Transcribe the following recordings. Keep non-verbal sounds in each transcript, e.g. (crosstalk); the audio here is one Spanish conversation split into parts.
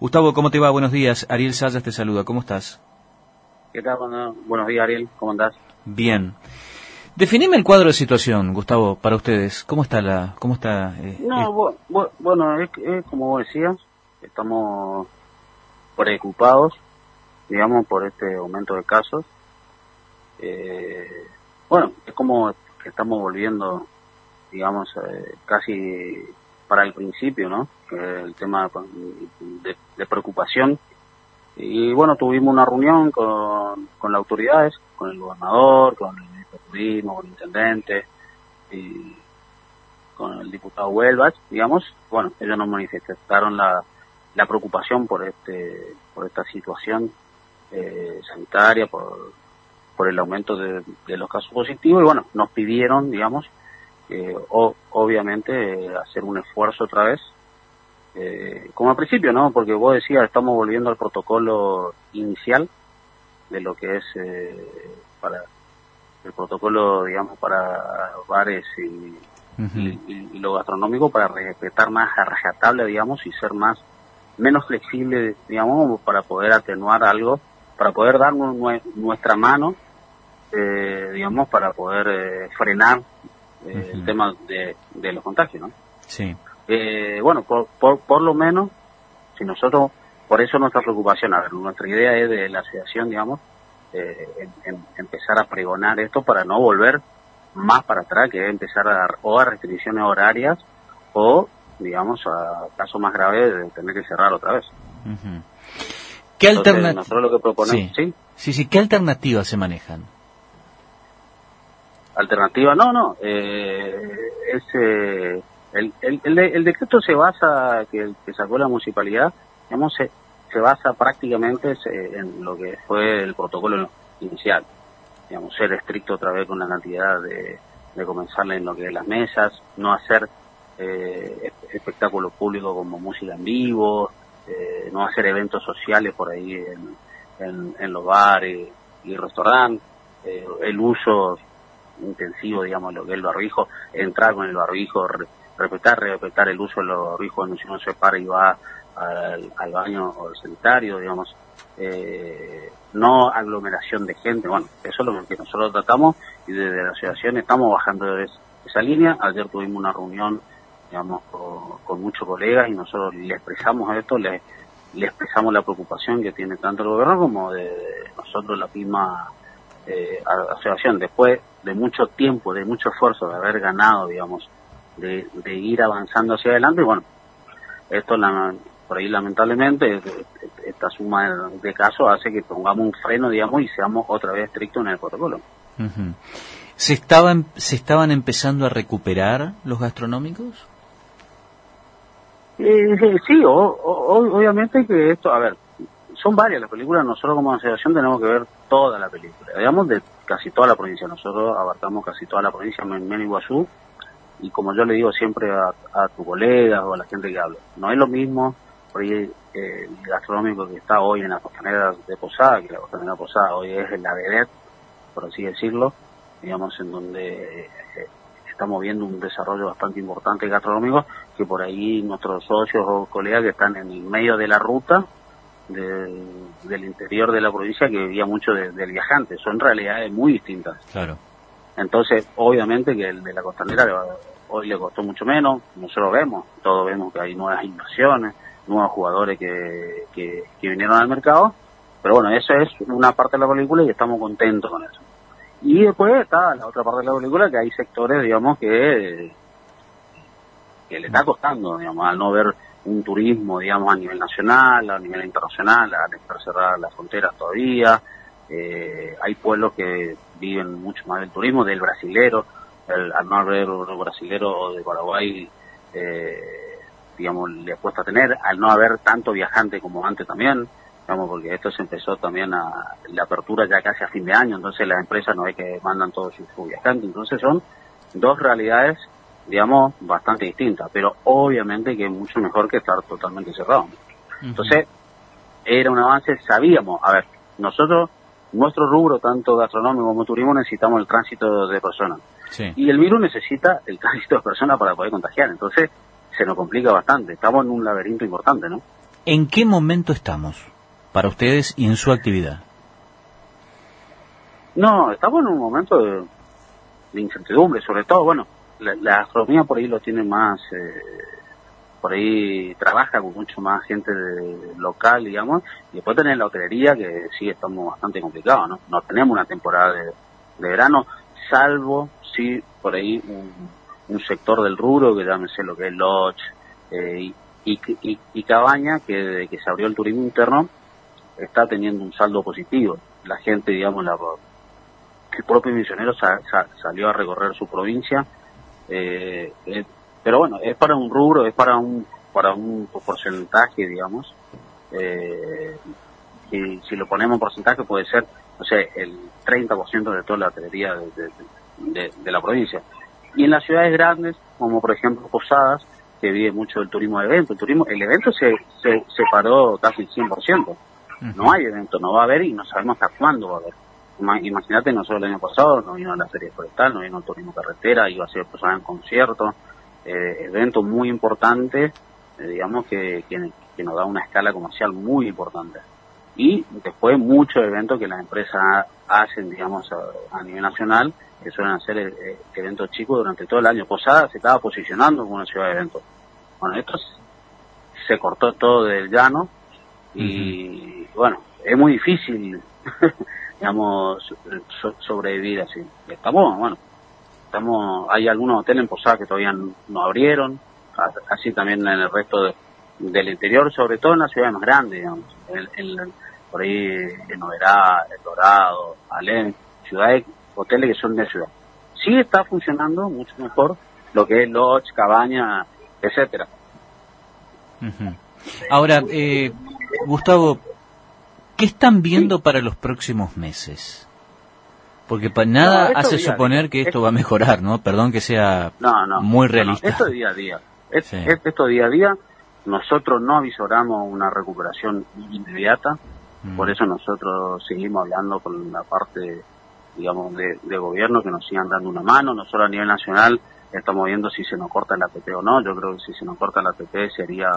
Gustavo, ¿cómo te va? Buenos días. Ariel Sayas te saluda. ¿Cómo estás? ¿Qué tal? Bueno, buenos días, Ariel. ¿Cómo andás? Bien. Definime el cuadro de situación, Gustavo, para ustedes. ¿Cómo está la...? Cómo está, eh, no, bueno, es, como vos decías, estamos preocupados, digamos, por este aumento de casos. Eh, bueno, es como que estamos volviendo, digamos, eh, casi para el principio, ¿no? el tema de, preocupación. Y bueno, tuvimos una reunión con, con las autoridades, con el gobernador, con el ministro de Turismo, con el intendente y con el diputado Huelvas, digamos. Bueno, ellos nos manifestaron la, la preocupación por este por esta situación eh, sanitaria, por, por el aumento de, de los casos positivos y bueno, nos pidieron, digamos, o, obviamente hacer un esfuerzo otra vez, eh, como al principio, ¿no? Porque vos decías, estamos volviendo al protocolo inicial de lo que es eh, para el protocolo, digamos, para bares y, lo gastronómico para respetar más a rajatabla, digamos, y ser más menos flexible, digamos, para poder atenuar algo, para poder darnos nuestra mano, eh, digamos, para poder frenar eh, el tema de, de, los contagios, ¿no? Sí. Eh, bueno, por, por, lo menos, si nosotros, por eso nuestra preocupación, a ver, nuestra idea es de la asociación, digamos, eh, empezar a pregonar esto para no volver más para atrás, que es empezar a dar o a restricciones horarias o, digamos, a casos más graves de tener que cerrar otra vez. ¿Qué? Nosotros lo que proponemos, ¿sí? ¿sí? Sí, ¿Qué alternativas se manejan? Alternativa. No, no. Eh, eh, el, el, el, decreto se basa, que, sacó la municipalidad, digamos, se, se basa prácticamente en lo que fue el protocolo inicial. Digamos, ser estricto otra vez con la cantidad de, de en lo que es las mesas, no hacer eh, espectáculos públicos como música en vivo, eh, no hacer eventos sociales por ahí en, en, los bares y restaurantes, eh, el uso intensivo, digamos, lo que es el barbijo, entrar con el barbijo, respetar, respetar el uso del barbijo cuando uno se para y va al, baño o al sanitario, digamos, eh, no aglomeración de gente, bueno, eso es lo que nosotros tratamos y desde la asociación estamos bajando esa línea. Ayer tuvimos una reunión, digamos, con, muchos colegas y nosotros le expresamos esto, le, le expresamos la preocupación que tiene tanto el gobierno como de, nosotros la misma eh, asociación. Después de mucho tiempo, de mucho esfuerzo, de haber ganado, digamos, de, ir avanzando hacia adelante. Y bueno, esto la, por ahí lamentablemente, esta suma de casos hace que pongamos un freno, digamos, y seamos otra vez estrictos en el protocolo. ¿Se, estaban, ¿Se estaban empezando a recuperar los gastronómicos? Eh, sí, obviamente que esto, a ver, son varias las películas, nosotros como asociación tenemos que ver toda la película, digamos de casi toda la provincia, nosotros abarcamos casi toda la provincia, en Iguazú, y como yo le digo siempre a, a tu colega o a la gente que habla, no es lo mismo por ahí eh, el gastronómico que está hoy en la costanera de Posada, que la costanera de Posada hoy es en la vedette, por así decirlo, digamos en donde eh, estamos viendo un desarrollo bastante importante gastronómico, que por ahí nuestros socios o colegas que están en el medio de la ruta, del interior de la provincia que vivía mucho del viajante. Son realidades muy distintas. Claro. Entonces, obviamente que el de la costanera hoy le costó mucho menos, nosotros vemos, todos vemos que hay nuevas inversiones, nuevos jugadores que, que, vinieron al mercado, pero bueno, eso es una parte de la película y estamos contentos con eso. Y después está la otra parte de la película que hay sectores, digamos, que, que le está costando, digamos, al no ver un turismo, digamos, a nivel nacional, a nivel internacional, al estar cerradas las fronteras todavía. Eh, hay pueblos que viven mucho más del turismo, del brasilero, el, al no haber brasilero de Paraguay, eh, digamos, le cuesta tener, al no haber tanto viajante como antes también, digamos, porque esto se empezó también a la apertura ya casi a fin de año, entonces las empresas no es que mandan todos sus viajantes, entonces son dos realidades digamos, bastante distinta, pero obviamente que es mucho mejor que estar totalmente cerrado. Entonces, era un avance, sabíamos, a ver, nosotros, nuestro rubro, tanto gastronómico como turismo, necesitamos el tránsito de personas. Y el virus necesita el (laughs) tránsito de personas para poder contagiar, entonces se nos complica bastante, estamos en un laberinto importante, ¿no? ¿En qué momento estamos para ustedes y en su actividad? No, estamos en un momento de, incertidumbre, sobre todo, bueno, la, la, astronomía por ahí lo tiene más, eh, por ahí trabaja con mucho más gente de, local, digamos, y después tenés la hotelería que sí estamos bastante complicados, ¿no? No tenemos una temporada de, verano, salvo sí por ahí un, sector del rubro que llámese lo que es lodge eh, y, y, y, cabaña que que se abrió el turismo interno está teniendo un saldo positivo. La gente, digamos, la, el propio misionero salió a recorrer su provincia, eh, eh, pero bueno, es para un rubro, es para un para un porcentaje, digamos, eh, y si lo ponemos en porcentaje puede ser, no sé, el 30% de toda la hotelería de, de, la provincia. Y en las ciudades grandes, como por ejemplo Posadas, que vive mucho el turismo de evento, el turismo, el evento se, se, se paró casi el 100%. No hay evento, no va a haber y no sabemos hasta cuándo va a haber. Imagínate, nosotros el año pasado no vino la serie forestal, no vino el turismo carretera, iba a ser personal en concierto, eh, evento muy importante, eh, digamos que, que, nos da una escala comercial muy importante. Y después muchos eventos que las empresas hacen, digamos, a, nivel nacional, que suelen hacer eh, eventos chicos durante todo el año. Posada se estaba posicionando como una ciudad de eventos. Bueno, esto se cortó todo del llano y bueno, es muy difícil (laughs) digamos, sobrevivir así. Estamos, bueno, estamos, hay algunos hoteles en Posada que todavía no, abrieron, así también en el resto del interior, sobre todo en las ciudades más grandes, digamos, en, por ahí en Oberá, El Dorado, Alén, ciudades, hoteles que son de ciudad. Sí está funcionando mucho mejor lo que es lodge, cabaña, etcétera. Ahora, eh, Gustavo, ¿Qué están viendo para los próximos meses? Porque para nada hace suponer que esto va a mejorar, ¿no? Perdón que sea muy realista. esto día a día. esto día a día. Nosotros no avisoramos una recuperación inmediata. Mm. Por eso nosotros seguimos hablando con la parte, digamos, de, gobierno que nos sigan dando una mano. Nosotros a nivel nacional estamos viendo si se nos corta la ATP o no. Yo creo que si se nos corta la ATP sería,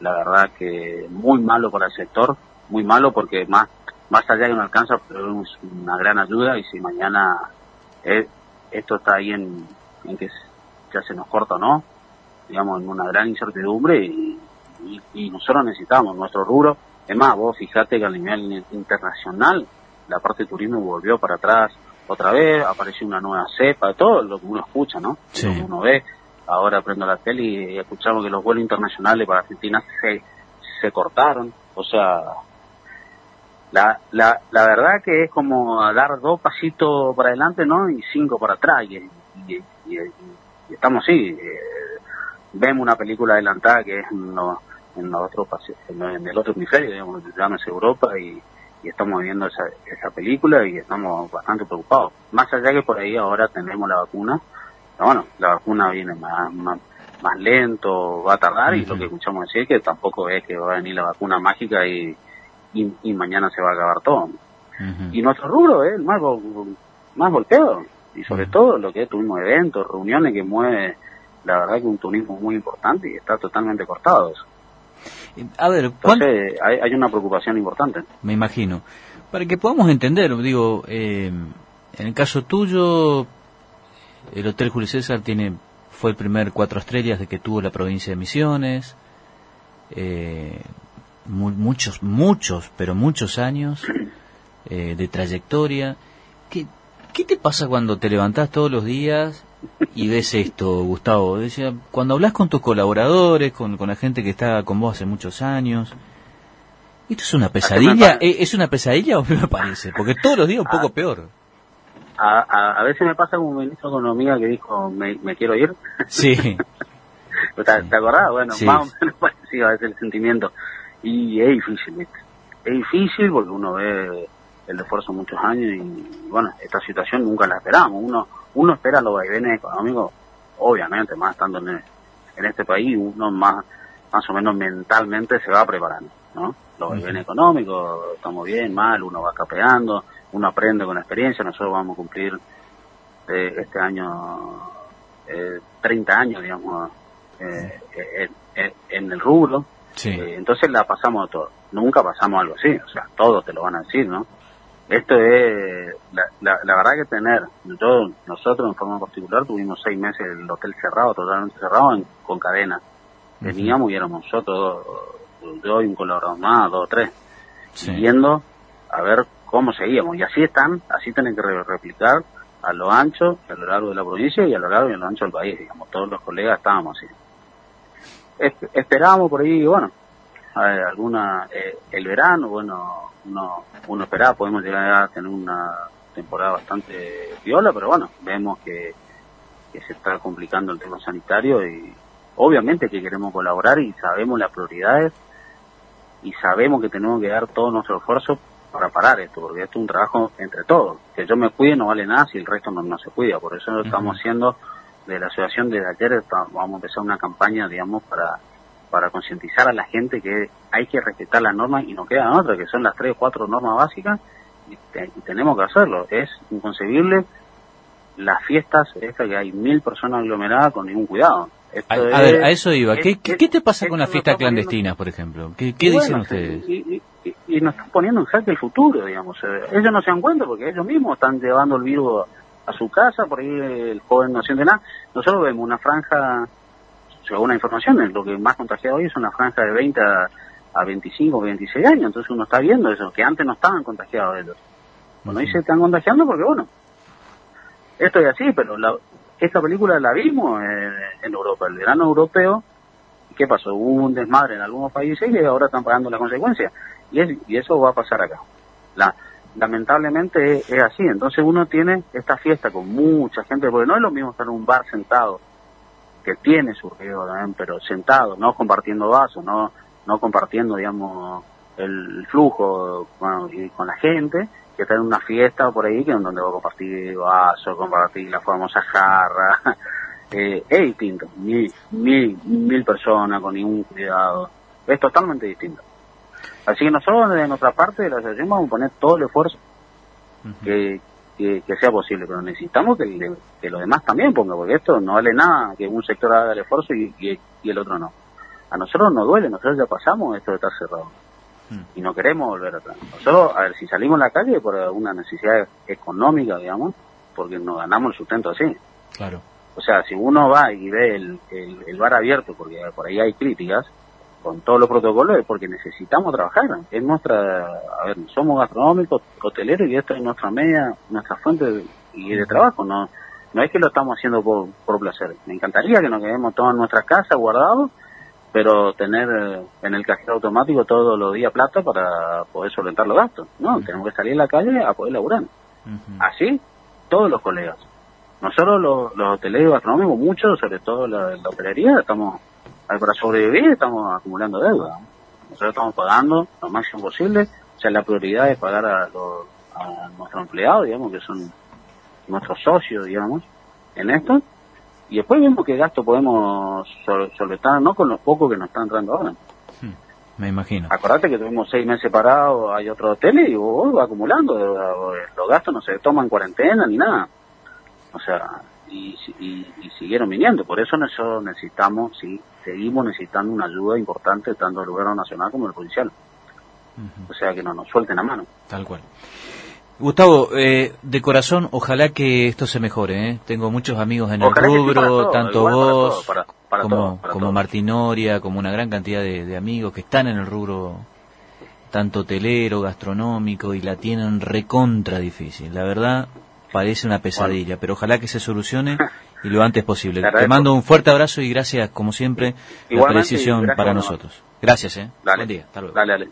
la verdad, que muy malo para el sector muy malo porque más más allá que no alcanza, pero es una gran ayuda y si mañana esto está ahí en, en que ya se nos corta o no, digamos, en una gran incertidumbre y, y, nosotros necesitamos nuestro rubro. Es más, vos fijate que a nivel internacional la parte de turismo volvió para atrás otra vez, apareció una nueva cepa, todo lo que uno escucha, ¿no? Lo que uno ve. Ahora prendo la tele y escuchamos que los vuelos internacionales para Argentina se, se cortaron. O sea, la, la, la verdad que es como dar dos pasitos para adelante, ¿no? Y cinco para atrás. Y, y, estamos así. Eh, vemos una película adelantada que es en, en, otro, en, el otro hemisferio, digamos, llámese Europa, y, y estamos viendo esa, esa película y estamos bastante preocupados. Más allá que por ahí ahora tenemos la vacuna, pero bueno, la vacuna viene más, más, más lento, va a tardar, y lo que escuchamos decir es que tampoco es que va a venir la vacuna mágica y y, mañana se va a acabar todo. Y nuestro rubro es más, más golpeado. Y sobre todo lo que es turismo eventos, reuniones que mueve, la verdad que un turismo muy importante y está totalmente cortado eso. A ver, Entonces, hay, una preocupación importante. Me imagino. Para que podamos entender, digo, eh, en el caso tuyo, el Hotel Julio César tiene fue el primer cuatro estrellas de que tuvo la provincia de Misiones. Eh, muchos, muchos, pero muchos años eh, de trayectoria. ¿Qué, ¿Qué te pasa cuando te levantás todos los días y ves esto, Gustavo? Decía, cuando hablas con tus colaboradores, con, con la gente que está con vos hace muchos años, ¿esto es una pesadilla? ¿E-, ¿Es una pesadilla o me parece? Porque todos los días un poco ah. peor. A, a, veces me pasa como un ministro de Economía que dijo, me, quiero ir. Sí. (laughs) ¿Te, ¿Te acordás? Bueno, más o menos (laughs) parecido a el sentimiento. Y es difícil, Es difícil porque uno ve el esfuerzo muchos años y, bueno, esta situación nunca la esperamos. Uno uno espera los vaivenes económicos, obviamente, más estando en, en este país, uno más más o menos mentalmente se va preparando, ¿no? Los vaivenes económicos, estamos bien, mal, uno va capeando, uno aprende con la experiencia, nosotros vamos a cumplir eh, este año eh, 30 años, digamos, eh, en el rubro, Eh, entonces la pasamos a todo. Nunca pasamos algo así, o sea, todos te lo van a decir, ¿no? Esto es, la, la, verdad que tener, yo, nosotros en forma particular tuvimos seis meses el hotel cerrado, totalmente cerrado, con cadena. Teníamos y éramos nosotros, yo y un colaborador más, dos o tres, siguiendo a ver cómo seguíamos. Y así están, así tienen que replicar a lo ancho, a lo largo de la provincia y a lo largo y a lo ancho del país, digamos, todos los colegas estábamos así. Esperábamos por ahí, bueno, alguna, eh, el verano, bueno, uno, uno esperaba, podemos llegar a tener una temporada bastante viola, pero bueno, vemos que, que se está complicando el tema sanitario y obviamente que queremos colaborar y sabemos las prioridades y sabemos que tenemos que dar todo nuestro esfuerzo para parar esto, porque esto es un trabajo entre todos. Que yo me cuide no vale nada si el resto no, se cuida. Por eso lo estamos haciendo de la asociación desde ayer. Vamos a empezar una campaña, digamos, para para concientizar a la gente que hay que respetar las normas y no quedan otras, que son las tres o cuatro normas básicas y, tenemos que hacerlo. Es inconcebible las fiestas, esta que hay mil personas aglomeradas con ningún cuidado. a, ver, a eso iba. ¿Qué, ¿qué, te pasa con las fiestas clandestinas, por ejemplo? ¿Qué, dicen ustedes? y, nos están poniendo en jaque el futuro, digamos. Eh, ellos no se dan cuenta porque ellos mismos están llevando el virus a su casa, por ahí el joven no siente nada. Nosotros vemos una franja, según la información, lo que más contagiado hoy es una franja de 20 a, 25 o 26 años, entonces uno está viendo eso, que antes no estaban contagiados ellos. Bueno, ahí se están contagiando porque, bueno, esto es así, pero la, esta película la vimos en, en Europa, el verano europeo, ¿qué pasó? Hubo un desmadre en algunos países y ahora están pagando las consecuencias. Y, eso va a pasar acá. La, lamentablemente es, así. Entonces uno tiene esta fiesta con mucha gente, porque no es lo mismo estar en un bar sentado, que tiene su riesgo también, pero sentado, no compartiendo vasos, no, no compartiendo, digamos, el flujo y con la gente, que estar en una fiesta por ahí, que es donde va a compartir vasos, compartir la famosa jarra. (laughs) eh, es distinto. Mil, mil, mil personas con ningún cuidado. Es totalmente distinto. Así que nosotros, de nuestra parte de la asociación, vamos a poner todo el esfuerzo que, que, sea posible, pero necesitamos que, que los demás también pongan, porque esto no vale nada que un sector haga el esfuerzo y, y, el otro no. A nosotros nos duele, nosotros ya pasamos esto de estar cerrado y no queremos volver atrás. Nosotros, a ver, si salimos a la calle por una necesidad económica, digamos, porque nos ganamos el sustento así. Claro. O sea, si uno va y ve el, el bar abierto, porque por ahí hay críticas, con todos los protocolos porque necesitamos trabajar. Es nuestra, a ver, somos gastronómicos, hoteleros y esta es nuestra media, nuestra fuente de, y de trabajo. No, no es que lo estamos haciendo por, por placer. Me encantaría que nos quedemos todos en nuestra casa guardados, pero tener eh, en el cajero automático todos los días plata para poder solventar los gastos. No, tenemos que salir a la calle a poder laburar. Así, todos los colegas. Nosotros los, los hoteleros gastronómicos, muchos, sobre todo la, la hotelería, estamos para sobrevivir estamos acumulando deuda. Nosotros estamos pagando lo máximo posible. O sea, la prioridad es pagar a, los, a nuestros empleados, digamos, que son nuestros socios, digamos, en esto. Y después vemos qué gasto podemos solventar, no con los pocos que nos están entrando ahora. Hmm, me imagino. Acordate que tuvimos seis meses parados, hay otros hoteles y vos va acumulando. Los gastos no se toman cuarentena ni nada. O sea, y, y, siguieron viniendo. Por eso nosotros necesitamos, sí, seguimos necesitando una ayuda importante tanto del gobierno nacional como del policial. O sea, que no nos suelten la mano. Tal cual. Gustavo, eh, de corazón, ojalá que esto se mejore. ¿eh? Tengo muchos amigos en el rubro, tanto vos como, como Martín como una gran cantidad de, amigos que están en el rubro, tanto hotelero, gastronómico, y la tienen recontra difícil. La verdad, parece una pesadilla, pero ojalá que se solucione (laughs) y lo antes posible. Te, mando un fuerte abrazo y gracias, como siempre, la precisión para nosotros. Gracias, ¿eh? Dale. Buen día. Hasta luego. Dale, dale.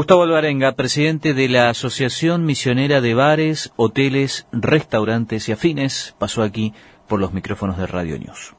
Gustavo Alvarenga, presidente de la Asociación Misionera de Bares, Hoteles, Restaurantes y Afines, pasó aquí por los micrófonos de Radio News.